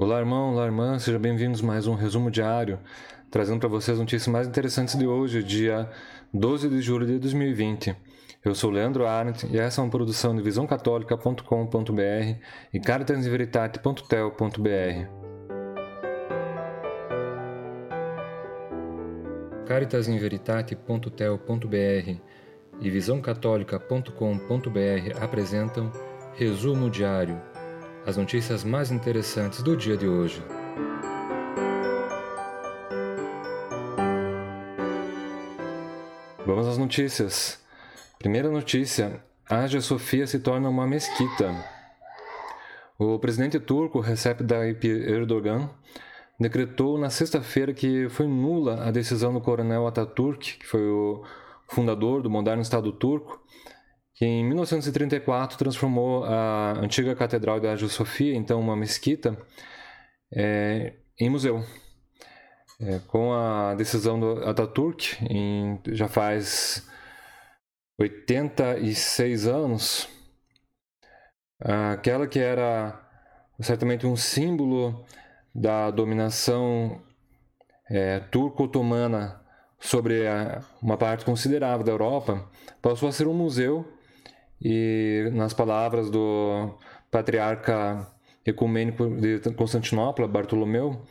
Olá, irmão, olá, irmã, sejam bem-vindos a mais um resumo diário, trazendo para vocês as notícias mais interessantes de hoje, dia 12 de julho de 2020. Eu sou Leandro Arendt e essa é uma produção de visãocatólica.com.br e caritasinveritate.tel.br. Caritasinveritate.tel.br e visãocatólica.com.br apresentam Resumo Diário as notícias mais interessantes do dia de hoje. Vamos às notícias. Primeira notícia: Hagia Sofia se torna uma mesquita. O presidente turco Recep Tayyip Erdogan decretou na sexta-feira que foi nula a decisão do coronel Atatürk, que foi o fundador do moderno Estado turco, que em 1934 transformou a antiga Catedral de Hagia Sofia, então uma mesquita, é, em museu. É, com a decisão do Ataturk, em, já faz 86 anos, aquela que era certamente um símbolo da dominação é, turco-otomana sobre a, uma parte considerável da Europa, passou a ser um museu e nas palavras do patriarca ecumênico de Constantinopla, Bartolomeu,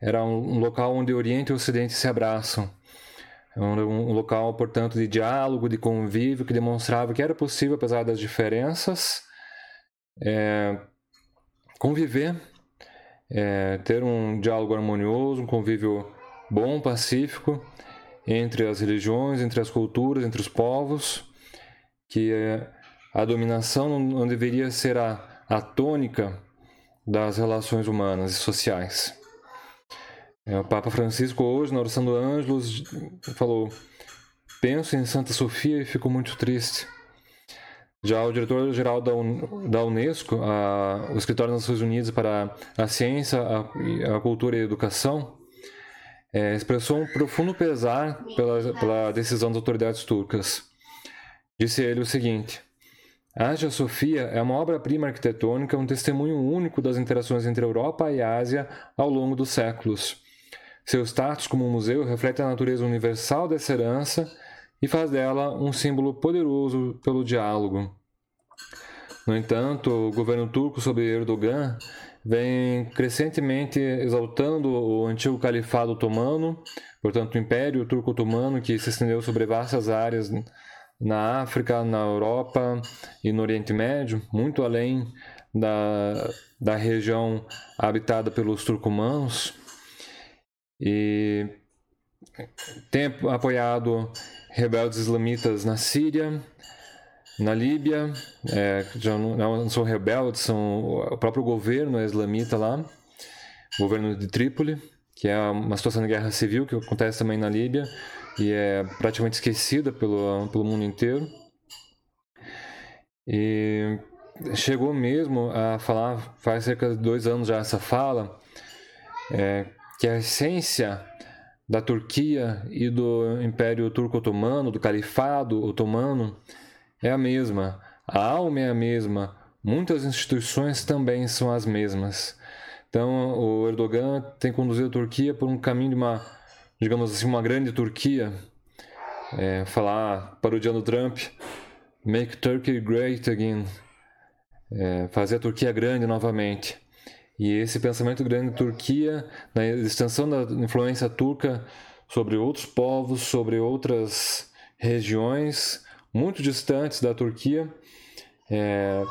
era um local onde Oriente e Ocidente se abraçam. Um local, portanto, de diálogo, de convívio, que demonstrava que era possível, apesar das diferenças, é, conviver, é, ter um diálogo harmonioso, um convívio bom, pacífico, entre as religiões, entre as culturas, entre os povos, que é, a dominação não deveria ser a, a tônica das relações humanas e sociais. É, o Papa Francisco, hoje, na oração do Ângelos, falou: Penso em Santa Sofia e fico muito triste. Já o diretor-geral da, Unesco, a, o Escritório das Nações Unidas para a Ciência, a, a Cultura e a Educação, é, expressou um profundo pesar pela, pela decisão das autoridades turcas. Disse ele o seguinte: Hagia Sofia é uma obra-prima arquitetônica, um testemunho único das interações entre Europa e Ásia ao longo dos séculos. Seu status como museu reflete a natureza universal dessa herança e faz dela um símbolo poderoso pelo diálogo. No entanto, o governo turco sob Erdogan vem crescentemente exaltando o antigo califado otomano, portanto, o Império Turco-Otomano que se estendeu sobre vastas áreas na África, na Europa e no Oriente Médio, muito além da, da região habitada pelos turcomanos, e tem apoiado rebeldes islamitas na Síria, na Líbia, é, já não, não, são rebeldes, são o próprio governo é islamita lá, governo de Trípoli, que é uma situação de guerra civil que acontece também na Líbia, e é praticamente esquecida pelo, pelo mundo inteiro. E chegou mesmo a falar, faz cerca de dois anos já essa fala, é, que a essência da Turquia e do Império Turco-Otomano, do Califado Otomano, é a mesma. A alma é a mesma. Muitas instituições também são as mesmas. Então, o Erdogan tem conduzido a Turquia por um caminho de uma digamos assim, uma grande Turquia, é, falar, parodiando Trump, Make Turkey Great Again, é, fazer a Turquia grande novamente. E esse pensamento grande de Turquia, na extensão da influência turca sobre outros povos, sobre outras regiões muito distantes da Turquia, é,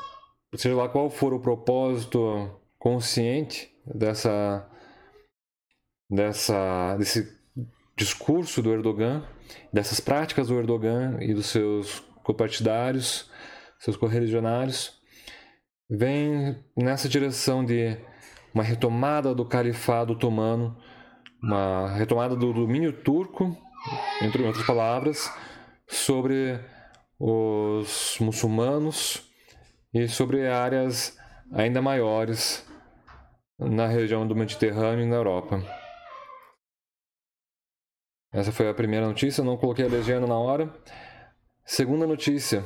seja lá qual for o propósito consciente dessa, dessa, desse discurso do Erdogan, dessas práticas do Erdogan e dos seus copartidários, seus correligionários, vem nessa direção de uma retomada do califado otomano, uma retomada do domínio turco, entre outras palavras, sobre os muçulmanos e sobre áreas ainda maiores na região do Mediterrâneo e na Europa. Essa foi a primeira notícia, não coloquei a legenda na hora. Segunda notícia: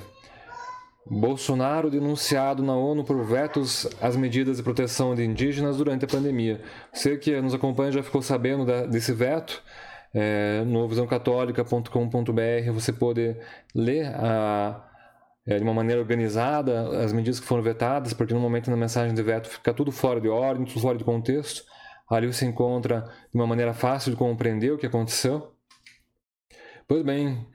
Bolsonaro denunciado na ONU por vetos às medidas de proteção de indígenas durante a pandemia. Você que nos acompanha já ficou sabendo desse veto. É, no visãocatólica.com.br você pode ler a, é, de uma maneira organizada as medidas que foram vetadas, porque no momento da mensagem de veto fica tudo fora de ordem, tudo fora de contexto. Ali você encontra de uma maneira fácil de compreender o que aconteceu. Pois bem,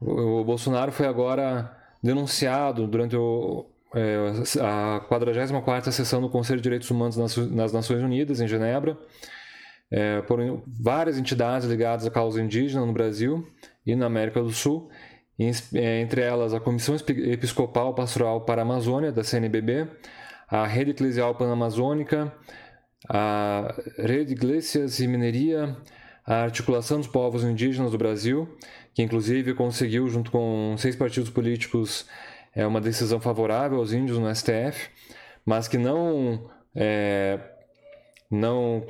o Bolsonaro foi agora denunciado durante o, é, a 44ª sessão do Conselho de Direitos Humanos nas Nações Unidas, em Genebra, é, por várias entidades ligadas à causa indígena no Brasil e na América do Sul, entre elas a Comissão Episcopal Pastoral para a Amazônia, da CNBB, a Rede Eclesial Panamazônica, a Rede Iglesias e Mineria, a Articulação dos Povos Indígenas do Brasil, que inclusive conseguiu, junto com seis partidos políticos, é, uma decisão favorável aos índios no STF, mas que não, é, não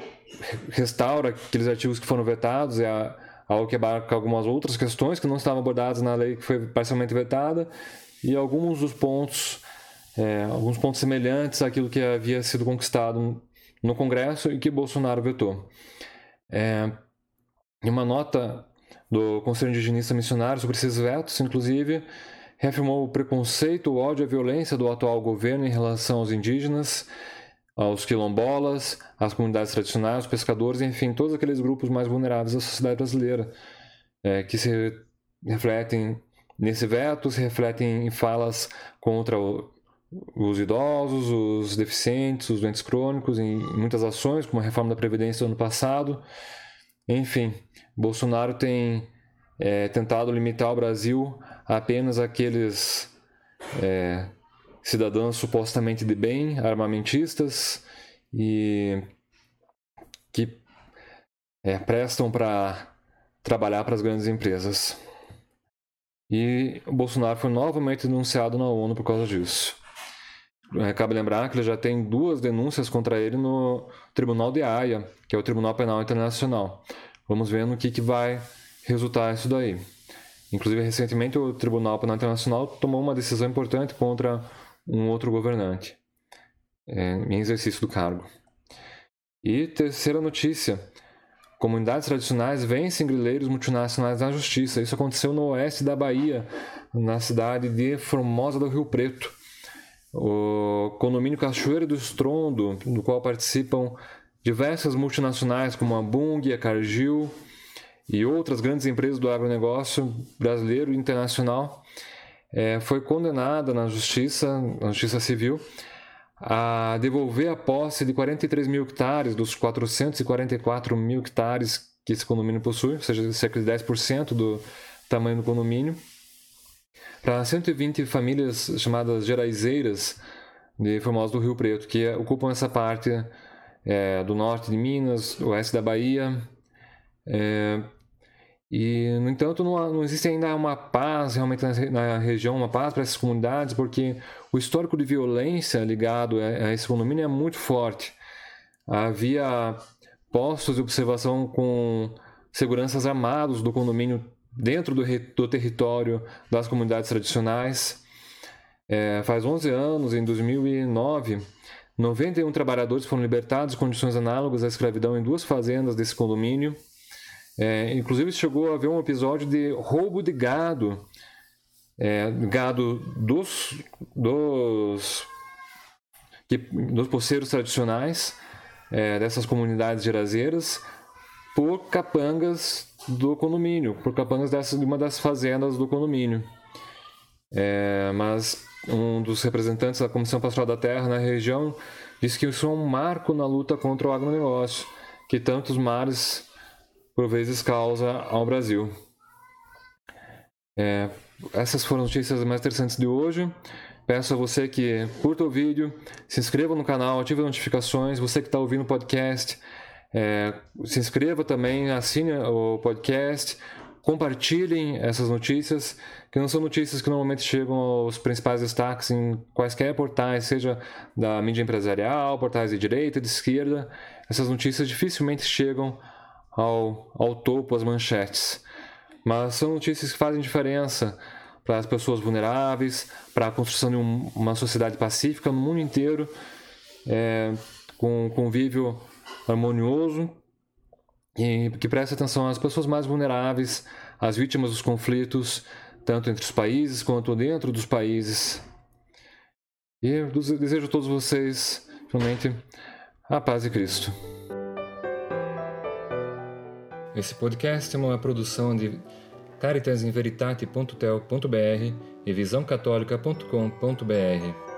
restaura aqueles artigos que foram vetados, é algo que abarca algumas outras questões que não estavam abordadas na lei que foi parcialmente vetada, e alguns dos pontos, é, alguns pontos semelhantes àquilo que havia sido conquistado no Congresso e que Bolsonaro vetou. É, em uma nota do Conselho Indigenista Missionário sobre esses vetos, inclusive, reafirmou o preconceito, o ódio e a violência do atual governo em relação aos indígenas, aos quilombolas, às comunidades tradicionais, aos pescadores, enfim, todos aqueles grupos mais vulneráveis da sociedade brasileira, é, que se refletem nesse veto, se refletem em falas contra o, os idosos, os deficientes, os doentes crônicos, em muitas ações, como a reforma da Previdência do ano passado. Enfim, Bolsonaro tem é, tentado limitar o Brasil apenas aqueles é, cidadãos supostamente de bem, armamentistas e que é, prestam para trabalhar para as grandes empresas. E o Bolsonaro foi novamente denunciado na ONU por causa disso. É, cabe lembrar que ele já tem duas denúncias contra ele no Tribunal de Haia, que é o Tribunal Penal Internacional. Vamos ver no que, que vai resultar isso daí. Inclusive, recentemente, o Tribunal Penal Internacional tomou uma decisão importante contra um outro governante é, em exercício do cargo. E terceira notícia: comunidades tradicionais vencem grileiros multinacionais na justiça. Isso aconteceu no oeste da Bahia, na cidade de Formosa do Rio Preto. O condomínio Cachoeira do Estrondo, do qual participam diversas multinacionais como a Bung, a Cargill e outras grandes empresas do agronegócio brasileiro e internacional, é, foi condenada na justiça, na justiça civil, a devolver a posse de 43 mil hectares dos 444 mil hectares que esse condomínio possui, ou seja, cerca de 10% do tamanho do condomínio, para 120 famílias chamadas geraizeiras de Formosa do Rio Preto, que ocupam essa parte é, do norte de Minas, oeste da Bahia. É, e, no entanto, não, não, existe ainda uma paz realmente na, na região, uma paz para essas comunidades, porque o histórico de violência ligado a, a esse condomínio é muito forte. Havia postos de observação com seguranças armados do condomínio dentro do, do território das comunidades tradicionais. É, faz 11 anos, em 2009, 91 trabalhadores foram libertados em condições análogas à escravidão em duas fazendas desse condomínio. É, inclusive, chegou a haver um episódio de roubo de gado, é, gado dos, dos, dos poceiros tradicionais é, dessas comunidades gerazeiras por capangas do condomínio, por capangas de uma das fazendas do condomínio. É, mas um dos representantes da Comissão Pastoral da Terra na região disse que isso é um marco na luta contra o agronegócio, que tantos males por vezes causa ao Brasil. É, essas foram as notícias mais interessantes de hoje. Peço a você que curta o vídeo, se inscreva no canal, ative as notificações. Você que está ouvindo o podcast, é, se inscreva também, assine o podcast, compartilhem essas notícias, que não são notícias que normalmente chegam aos principais destaques em quaisquer portais, seja da mídia empresarial, portais de direita, de esquerda. Essas notícias dificilmente chegam ao, ao topo, às manchetes. Mas são notícias que fazem diferença para as pessoas vulneráveis, para a construção de um, uma sociedade pacífica no mundo inteiro, é, com convívio harmonioso e que preste atenção às pessoas mais vulneráveis, às vítimas dos conflitos, tanto entre os países quanto dentro dos países. E desejo a todos vocês, realmente, a paz de Cristo. Esse podcast é uma produção de caritasinveritate.tel.br e visãocatólica.com.br.